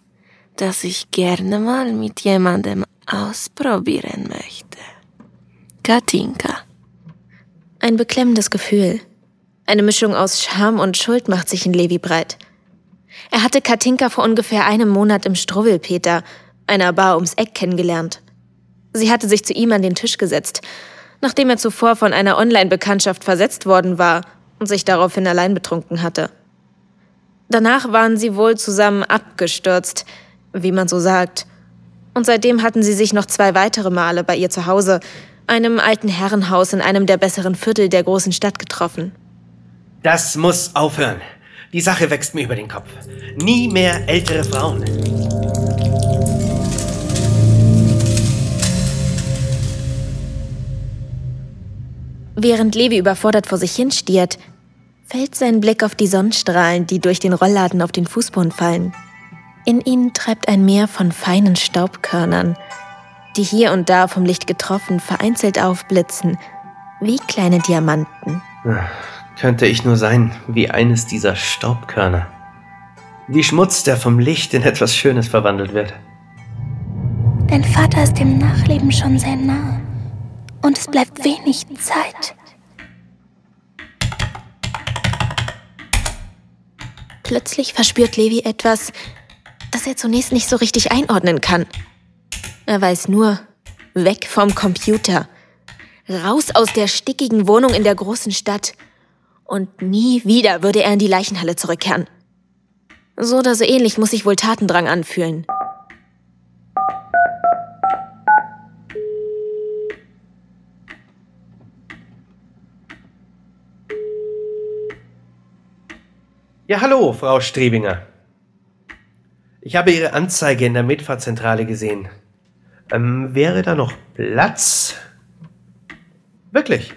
das ich gerne mal mit jemandem ausprobieren möchte. Katinka. Ein beklemmendes Gefühl. Eine Mischung aus Scham und Schuld macht sich in Levi breit. Er hatte Katinka vor ungefähr einem Monat im Struwwelpeter, einer Bar ums Eck, kennengelernt. Sie hatte sich zu ihm an den Tisch gesetzt, nachdem er zuvor von einer Online-Bekanntschaft versetzt worden war und sich daraufhin allein betrunken hatte. Danach waren sie wohl zusammen abgestürzt, wie man so sagt. Und seitdem hatten sie sich noch zwei weitere Male bei ihr zu Hause, einem alten Herrenhaus in einem der besseren Viertel der großen Stadt getroffen. Das muss aufhören. Die Sache wächst mir über den Kopf. Nie mehr ältere Frauen. Während Levi überfordert vor sich hinstiert, fällt sein Blick auf die Sonnenstrahlen, die durch den Rollladen auf den Fußboden fallen. In ihnen treibt ein Meer von feinen Staubkörnern, die hier und da vom Licht getroffen vereinzelt aufblitzen, wie kleine Diamanten. Könnte ich nur sein wie eines dieser Staubkörner. Wie Schmutz, der vom Licht in etwas Schönes verwandelt wird. Dein Vater ist dem Nachleben schon sehr nah und es bleibt wenig Zeit. Plötzlich verspürt Levi etwas, das er zunächst nicht so richtig einordnen kann. Er weiß nur, weg vom Computer, raus aus der stickigen Wohnung in der großen Stadt. Und nie wieder würde er in die Leichenhalle zurückkehren. So oder so ähnlich muss sich wohl Tatendrang anfühlen. Ja, hallo, Frau Strebinger. Ich habe Ihre Anzeige in der Mitfahrzentrale gesehen. Ähm, wäre da noch Platz? Wirklich?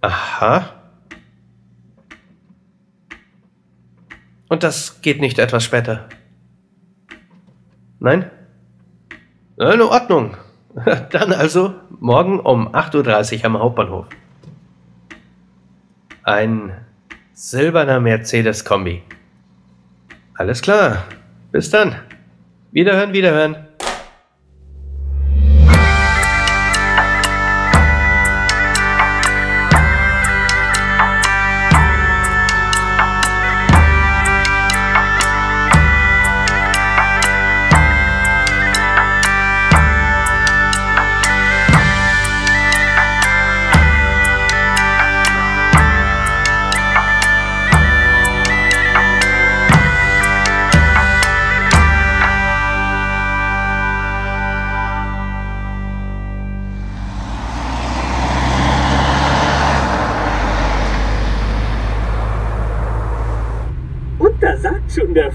Aha. Und das geht nicht etwas später? Nein? In Ordnung. [LAUGHS] Dann also morgen um 8.30 Uhr am Hauptbahnhof. Ein silberner Mercedes-Kombi. Alles klar. Bis dann. Wiederhören, wiederhören.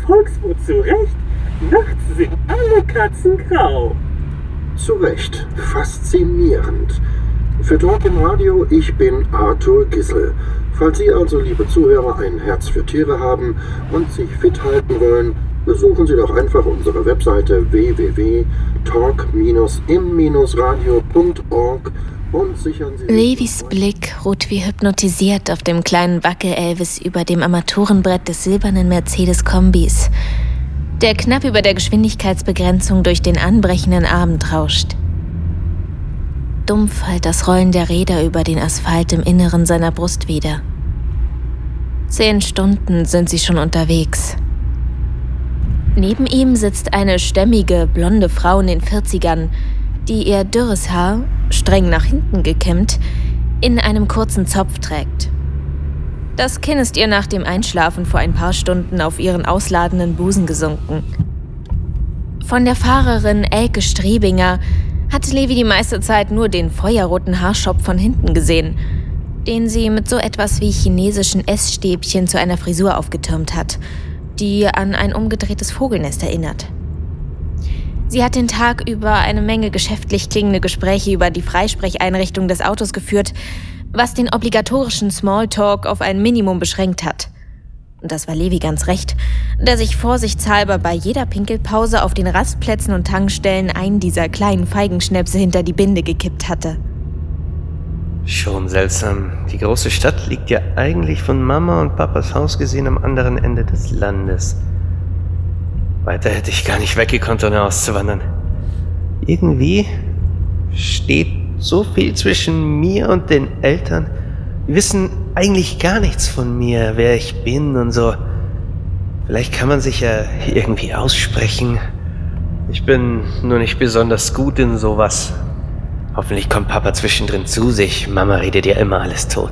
Volksmund zu Recht, nachts sind alle Katzen grau. Zu Recht, faszinierend. Für Talk im Radio, ich bin Arthur Gissel. Falls Sie also, liebe Zuhörer, ein Herz für Tiere haben und sich fit halten wollen, besuchen Sie doch einfach unsere Webseite www.talk-im-radio.org Levis Blick ruht wie hypnotisiert auf dem kleinen Wackel-Elvis über dem Armaturenbrett des silbernen Mercedes-Kombis, der knapp über der Geschwindigkeitsbegrenzung durch den anbrechenden Abend rauscht. Dumpf hallt das Rollen der Räder über den Asphalt im Inneren seiner Brust wieder. Zehn Stunden sind sie schon unterwegs. Neben ihm sitzt eine stämmige, blonde Frau in den 40ern, die ihr dürres Haar, streng nach hinten gekämmt, in einem kurzen Zopf trägt. Das Kinn ist ihr nach dem Einschlafen vor ein paar Stunden auf ihren ausladenden Busen gesunken. Von der Fahrerin Elke Strebinger hat Levi die meiste Zeit nur den feuerroten Haarschopf von hinten gesehen, den sie mit so etwas wie chinesischen Essstäbchen zu einer Frisur aufgetürmt hat, die an ein umgedrehtes Vogelnest erinnert. Sie hat den Tag über eine Menge geschäftlich klingende Gespräche über die Freisprecheinrichtung des Autos geführt, was den obligatorischen Smalltalk auf ein Minimum beschränkt hat. Das war Levi ganz recht, der sich vorsichtshalber bei jeder Pinkelpause auf den Rastplätzen und Tankstellen einen dieser kleinen Feigenschnäpse hinter die Binde gekippt hatte. Schon seltsam. Die große Stadt liegt ja eigentlich von Mama und Papas Haus gesehen am anderen Ende des Landes. Weiter hätte ich gar nicht weggekonnt, ohne auszuwandern. Irgendwie steht so viel zwischen mir und den Eltern. Die wissen eigentlich gar nichts von mir, wer ich bin und so. Vielleicht kann man sich ja irgendwie aussprechen. Ich bin nur nicht besonders gut in sowas. Hoffentlich kommt Papa zwischendrin zu sich. Mama redet ja immer alles tot.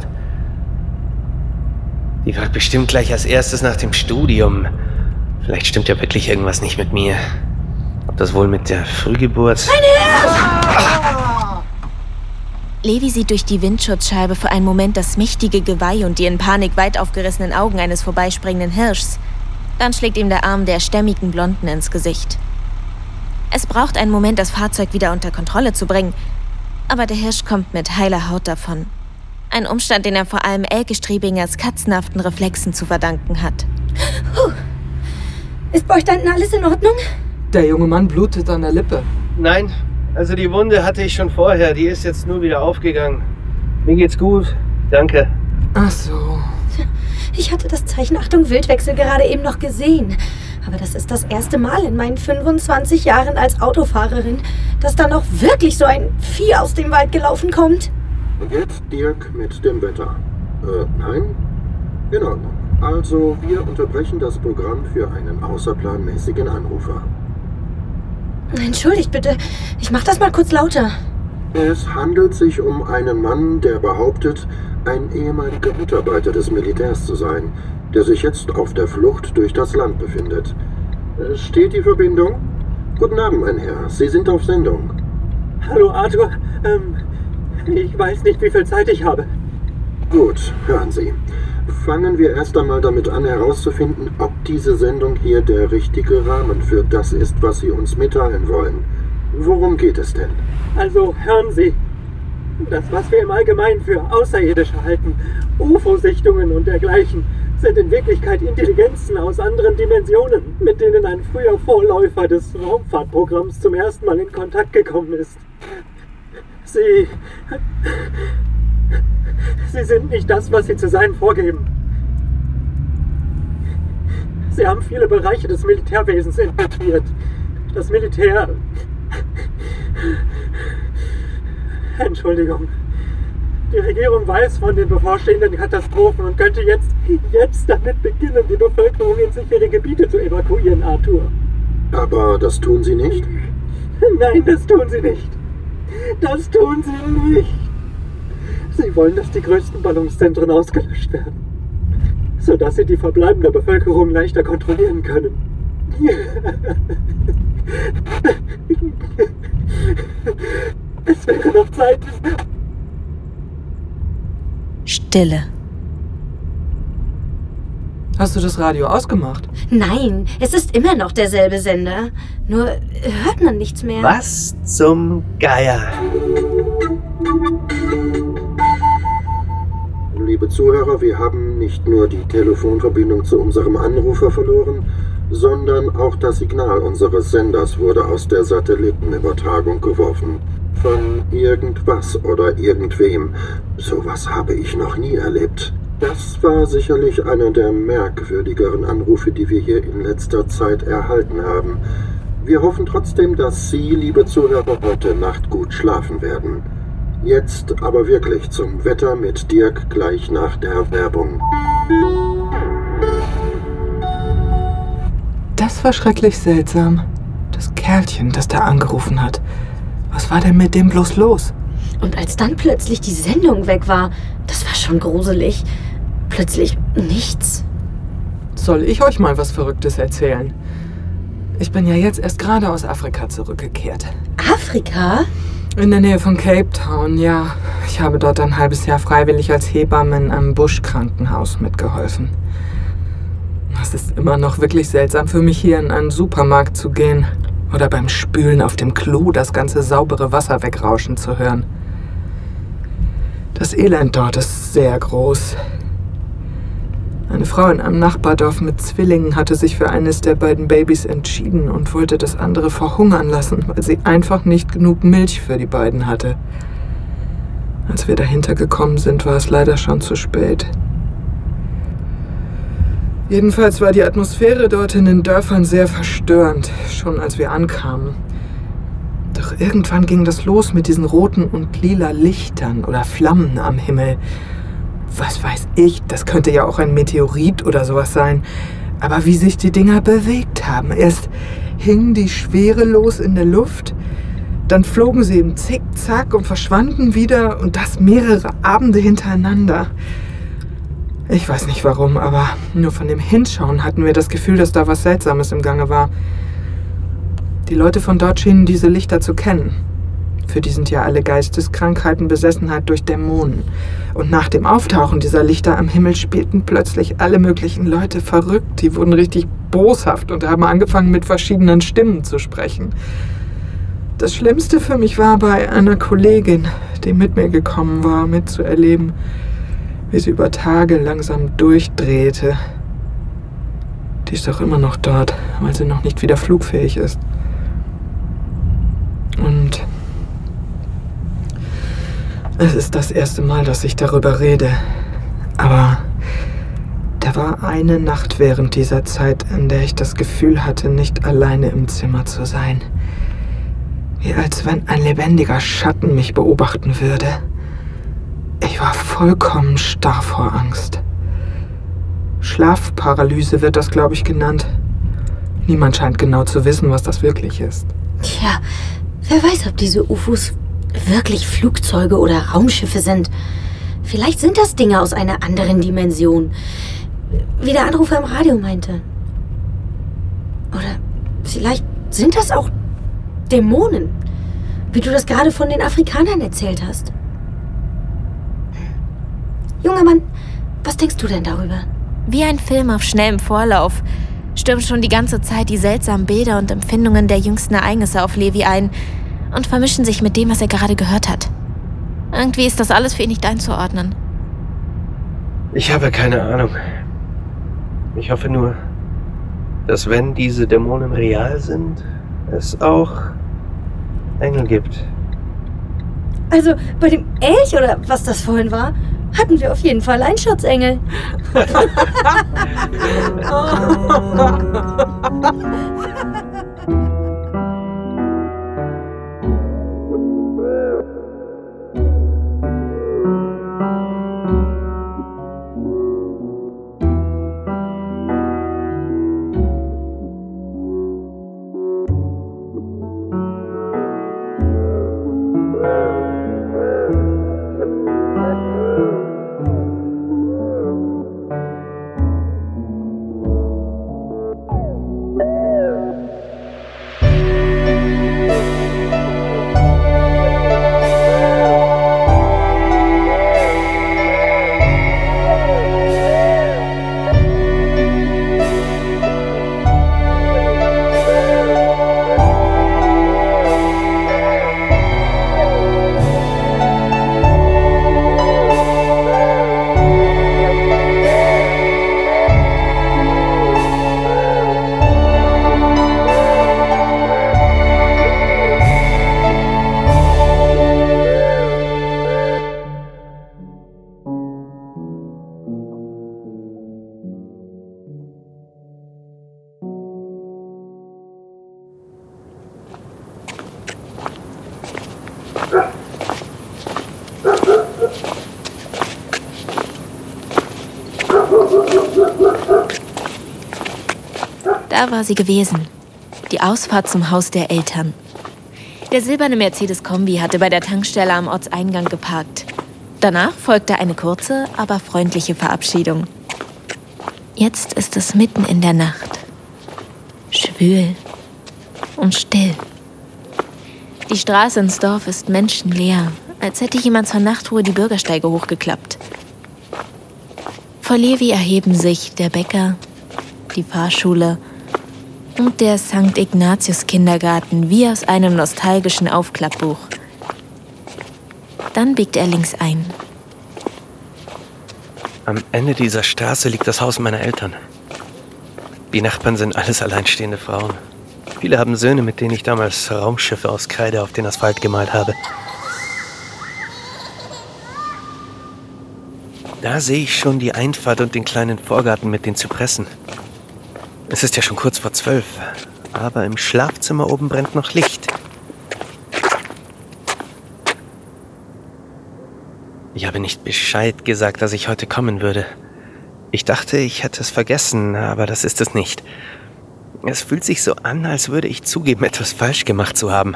Die wird bestimmt gleich als erstes nach dem Studium. Vielleicht stimmt ja wirklich irgendwas nicht mit mir. Ob das wohl mit der Frühgeburt. Levi sieht durch die Windschutzscheibe für einen Moment das mächtige Geweih und die in Panik weit aufgerissenen Augen eines vorbeispringenden Hirschs. Dann schlägt ihm der Arm der stämmigen Blonden ins Gesicht. Es braucht einen Moment, das Fahrzeug wieder unter Kontrolle zu bringen. Aber der Hirsch kommt mit heiler Haut davon. Ein Umstand, den er vor allem Elke Strebingers katzenhaften Reflexen zu verdanken hat. Puh. Ist bei euch da hinten alles in Ordnung? Der junge Mann blutet an der Lippe. Nein, also die Wunde hatte ich schon vorher. Die ist jetzt nur wieder aufgegangen. Mir geht's gut. Danke. Ach so. Ich hatte das Zeichen Achtung Wildwechsel gerade eben noch gesehen. Aber das ist das erste Mal in meinen 25 Jahren als Autofahrerin, dass da noch wirklich so ein Vieh aus dem Wald gelaufen kommt. Jetzt Dirk mit dem Wetter. Äh, nein? In Ordnung. Also, wir unterbrechen das Programm für einen außerplanmäßigen Anrufer. Entschuldigt bitte, ich mach das mal kurz lauter. Es handelt sich um einen Mann, der behauptet, ein ehemaliger Mitarbeiter des Militärs zu sein, der sich jetzt auf der Flucht durch das Land befindet. Äh, Steht die Verbindung? Guten Abend, mein Herr. Sie sind auf Sendung. Hallo Arthur, ähm, ich weiß nicht, wie viel Zeit ich habe. Gut, hören Sie. Fangen wir erst einmal damit an herauszufinden, ob diese Sendung hier der richtige Rahmen für das ist, was Sie uns mitteilen wollen. Worum geht es denn? Also hören Sie, das, was wir im Allgemeinen für Außerirdische halten, UFO-Sichtungen und dergleichen, sind in Wirklichkeit Intelligenzen aus anderen Dimensionen, mit denen ein früher Vorläufer des Raumfahrtprogramms zum ersten Mal in Kontakt gekommen ist. Sie. Sie sind nicht das, was sie zu sein vorgeben. Sie haben viele Bereiche des Militärwesens infiltriert. Das Militär. Entschuldigung. Die Regierung weiß von den bevorstehenden Katastrophen und könnte jetzt, jetzt damit beginnen, die Bevölkerung in sichere Gebiete zu evakuieren, Arthur. Aber das tun Sie nicht? Nein, das tun sie nicht. Das tun sie nicht. Sie wollen, dass die größten Ballungszentren ausgelöscht werden, sodass sie die verbleibende Bevölkerung leichter kontrollieren können. [LAUGHS] Es wäre noch Zeit. Stille. Hast du das Radio ausgemacht? Nein, es ist immer noch derselbe Sender. Nur hört man nichts mehr. Was zum Geier? Zuhörer, wir haben nicht nur die Telefonverbindung zu unserem Anrufer verloren, sondern auch das Signal unseres Senders wurde aus der Satellitenübertragung geworfen. Von irgendwas oder irgendwem. Sowas habe ich noch nie erlebt. Das war sicherlich einer der merkwürdigeren Anrufe, die wir hier in letzter Zeit erhalten haben. Wir hoffen trotzdem, dass Sie, liebe Zuhörer, heute Nacht gut schlafen werden. Jetzt aber wirklich zum Wetter mit Dirk gleich nach der Werbung. Das war schrecklich seltsam. Das Kerlchen, das da angerufen hat. Was war denn mit dem bloß los? Und als dann plötzlich die Sendung weg war, das war schon gruselig. Plötzlich nichts. Soll ich euch mal was Verrücktes erzählen? Ich bin ja jetzt erst gerade aus Afrika zurückgekehrt. Afrika? In der Nähe von Cape Town, ja. Ich habe dort ein halbes Jahr freiwillig als Hebamme in einem Buschkrankenhaus mitgeholfen. Es ist immer noch wirklich seltsam für mich, hier in einen Supermarkt zu gehen oder beim Spülen auf dem Klo das ganze saubere Wasser wegrauschen zu hören. Das Elend dort ist sehr groß. Eine Frau in einem Nachbardorf mit Zwillingen hatte sich für eines der beiden Babys entschieden und wollte das andere verhungern lassen, weil sie einfach nicht genug Milch für die beiden hatte. Als wir dahinter gekommen sind, war es leider schon zu spät. Jedenfalls war die Atmosphäre dort in den Dörfern sehr verstörend, schon als wir ankamen. Doch irgendwann ging das los mit diesen roten und lila Lichtern oder Flammen am Himmel. Was weiß ich, das könnte ja auch ein Meteorit oder sowas sein. Aber wie sich die Dinger bewegt haben. Erst hingen die schwerelos in der Luft, dann flogen sie im Zickzack und verschwanden wieder und das mehrere Abende hintereinander. Ich weiß nicht warum, aber nur von dem Hinschauen hatten wir das Gefühl, dass da was Seltsames im Gange war. Die Leute von dort schienen diese Lichter zu kennen. Für die sind ja alle Geisteskrankheiten Besessenheit durch Dämonen. Und nach dem Auftauchen dieser Lichter am Himmel spielten plötzlich alle möglichen Leute verrückt. Die wurden richtig boshaft und haben angefangen mit verschiedenen Stimmen zu sprechen. Das Schlimmste für mich war bei einer Kollegin, die mit mir gekommen war, mitzuerleben, wie sie über Tage langsam durchdrehte. Die ist doch immer noch dort, weil sie noch nicht wieder flugfähig ist. Und es ist das erste Mal, dass ich darüber rede. Aber da war eine Nacht während dieser Zeit, in der ich das Gefühl hatte, nicht alleine im Zimmer zu sein. Wie als wenn ein lebendiger Schatten mich beobachten würde. Ich war vollkommen starr vor Angst. Schlafparalyse wird das, glaube ich, genannt. Niemand scheint genau zu wissen, was das wirklich ist. Tja, wer weiß, ob diese UFOs wirklich Flugzeuge oder Raumschiffe sind. Vielleicht sind das Dinge aus einer anderen Dimension. Wie der Anrufer im Radio meinte. Oder vielleicht sind das auch Dämonen. Wie du das gerade von den Afrikanern erzählt hast. Junger Mann, Was denkst du denn darüber? Wie ein Film auf schnellem Vorlauf stürmen schon die ganze Zeit die seltsamen Bilder und Empfindungen der jüngsten Ereignisse auf Levi ein und vermischen sich mit dem, was er gerade gehört hat. Irgendwie ist das alles für ihn nicht einzuordnen. Ich habe keine Ahnung. Ich hoffe nur, dass wenn diese Dämonen real sind, es auch Engel gibt. Also bei dem Elch oder was das vorhin war, hatten wir auf jeden Fall einen Schutzengel. [LAUGHS] [LAUGHS] [LAUGHS] Da war sie gewesen. Die Ausfahrt zum Haus der Eltern. Der silberne Mercedes-Kombi hatte bei der Tankstelle am Ortseingang geparkt. Danach folgte eine kurze, aber freundliche Verabschiedung. Jetzt ist es mitten in der Nacht. Schwül und still. Die Straße ins Dorf ist menschenleer, als hätte jemand zur Nachtruhe die Bürgersteige hochgeklappt. Vor Levi erheben sich der Bäcker, die Fahrschule und der St. Ignatius Kindergarten wie aus einem nostalgischen Aufklappbuch. Dann biegt er links ein. Am Ende dieser Straße liegt das Haus meiner Eltern. Die Nachbarn sind alles alleinstehende Frauen. Viele haben Söhne, mit denen ich damals Raumschiffe aus Kreide auf den Asphalt gemalt habe. Da sehe ich schon die Einfahrt und den kleinen Vorgarten mit den Zypressen. Es ist ja schon kurz vor zwölf, aber im Schlafzimmer oben brennt noch Licht. Ich habe nicht Bescheid gesagt, dass ich heute kommen würde. Ich dachte, ich hätte es vergessen, aber das ist es nicht. Es fühlt sich so an, als würde ich zugeben, etwas falsch gemacht zu haben.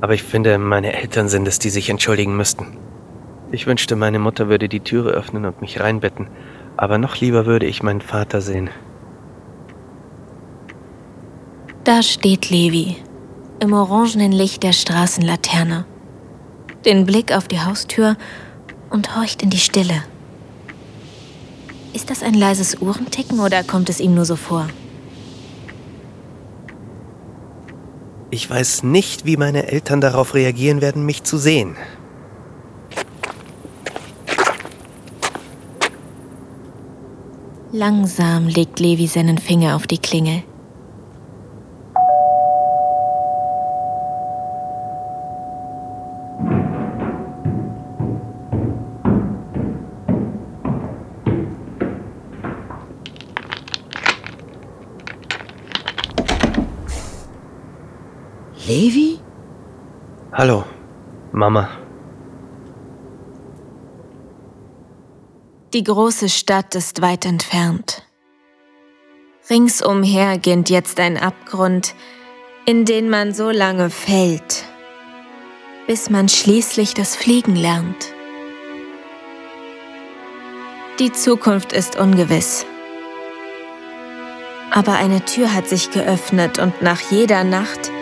Aber ich finde, meine Eltern sind es, die sich entschuldigen müssten. Ich wünschte, meine Mutter würde die Türe öffnen und mich reinbetten, aber noch lieber würde ich meinen Vater sehen. Da steht Levi, im orangenen Licht der Straßenlaterne. Den Blick auf die Haustür und horcht in die Stille. Ist das ein leises Uhrenticken oder kommt es ihm nur so vor? Ich weiß nicht, wie meine Eltern darauf reagieren werden, mich zu sehen. Langsam legt Levi seinen Finger auf die Klingel. Mama. Die große Stadt ist weit entfernt. Ringsumher ginnt jetzt ein Abgrund, in den man so lange fällt, bis man schließlich das Fliegen lernt. Die Zukunft ist ungewiss. Aber eine Tür hat sich geöffnet und nach jeder Nacht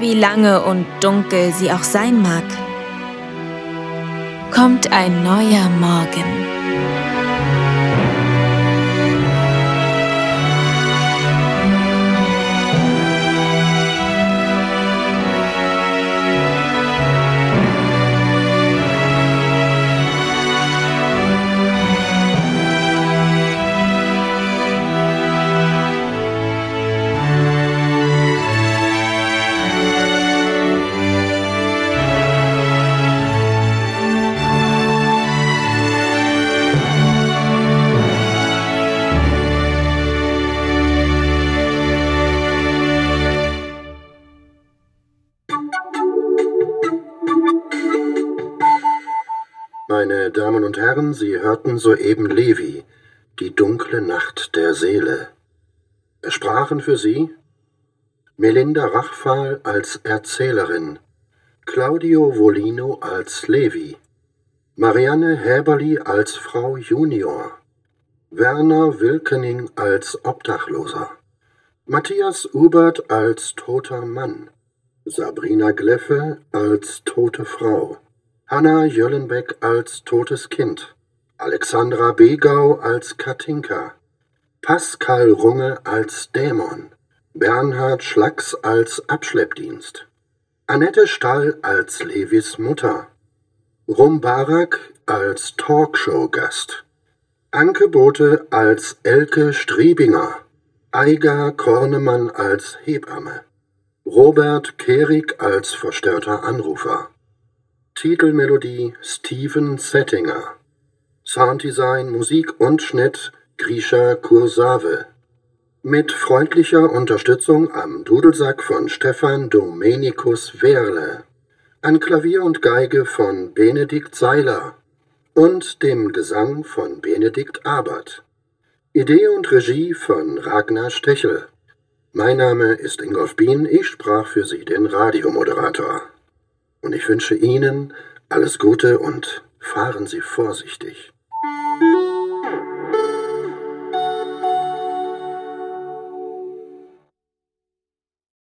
wie lange und dunkel sie auch sein mag, kommt ein neuer Morgen. Meine Damen und Herren, Sie hörten soeben Levi, die dunkle Nacht der Seele. Es sprachen für Sie Melinda Rachfal als Erzählerin, Claudio Volino als Levi, Marianne Häberli als Frau Junior, Werner Wilkening als Obdachloser, Matthias Ubert als toter Mann, Sabrina Gleffe als tote Frau, Hanna Jöllenbeck als totes Kind, Alexandra Begau als Katinka, Pascal Runge als Dämon, Bernhard Schlacks als Abschleppdienst, Annette Stall als Levis Mutter, Rum Barak als Talkshow-Gast, Anke Bote als Elke Striebinger, Eiger Kornemann als Hebamme, Robert Kehrig als verstörter Anrufer, Titelmelodie Steven Settinger, Sounddesign, Musik und Schnitt Grisha Kursave, mit freundlicher Unterstützung am Dudelsack von Stefan Domenikus Werle, an Klavier und Geige von Benedikt Seiler und dem Gesang von Benedikt Abert. Idee und Regie von Ragnar Stechel. Mein Name ist Ingolf Bien, ich sprach für Sie den Radiomoderator. Und ich wünsche Ihnen alles Gute und fahren Sie vorsichtig.